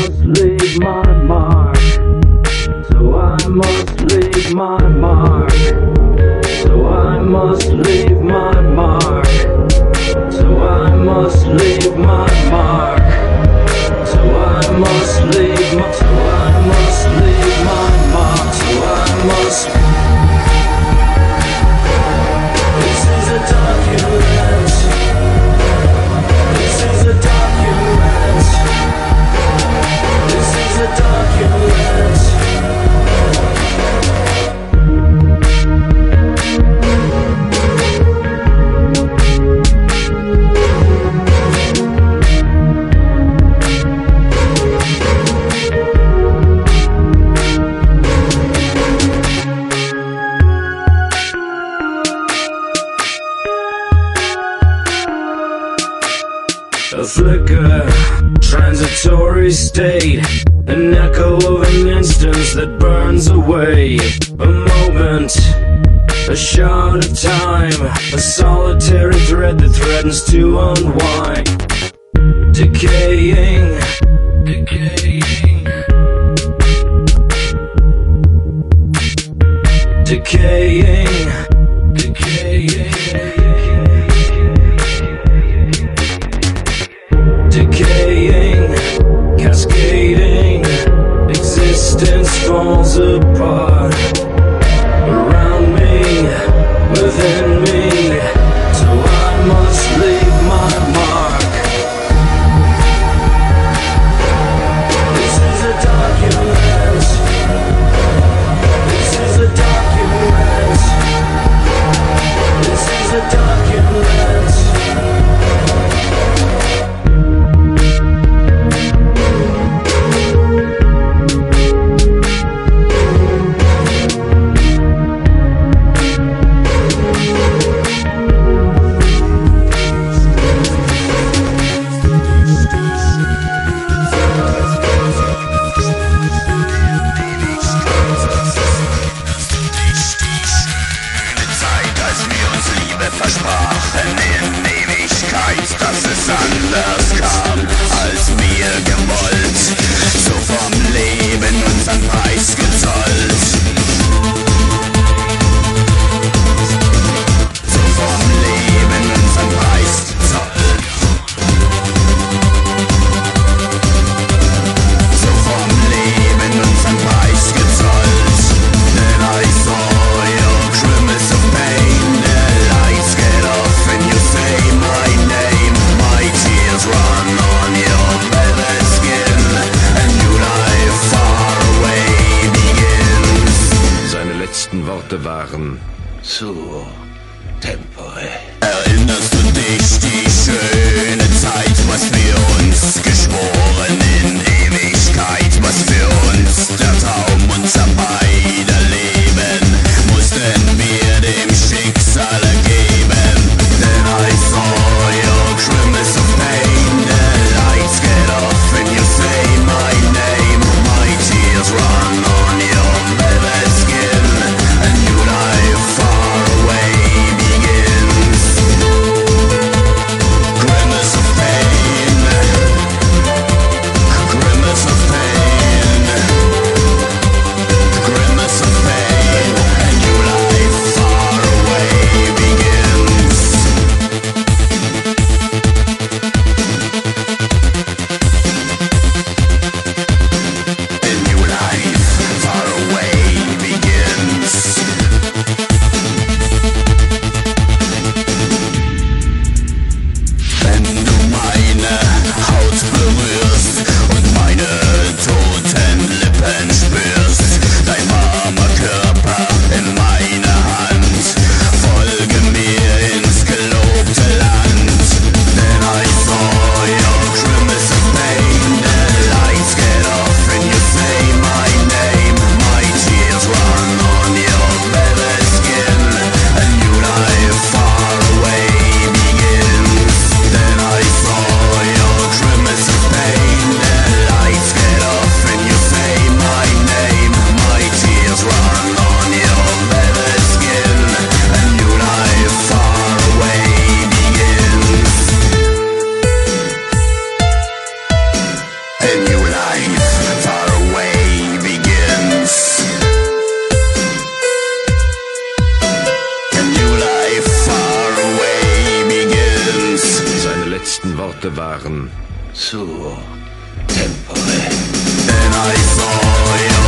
must leave my mark. So I must leave my mark. So I must leave my mark. So I must leave my memory state, An echo of an instance that burns away A moment a shard of time, a solitary thread that threatens to unwind. Decaying, decaying, decaying. change pas. Worte waren. Zu temporary. Then I saw your.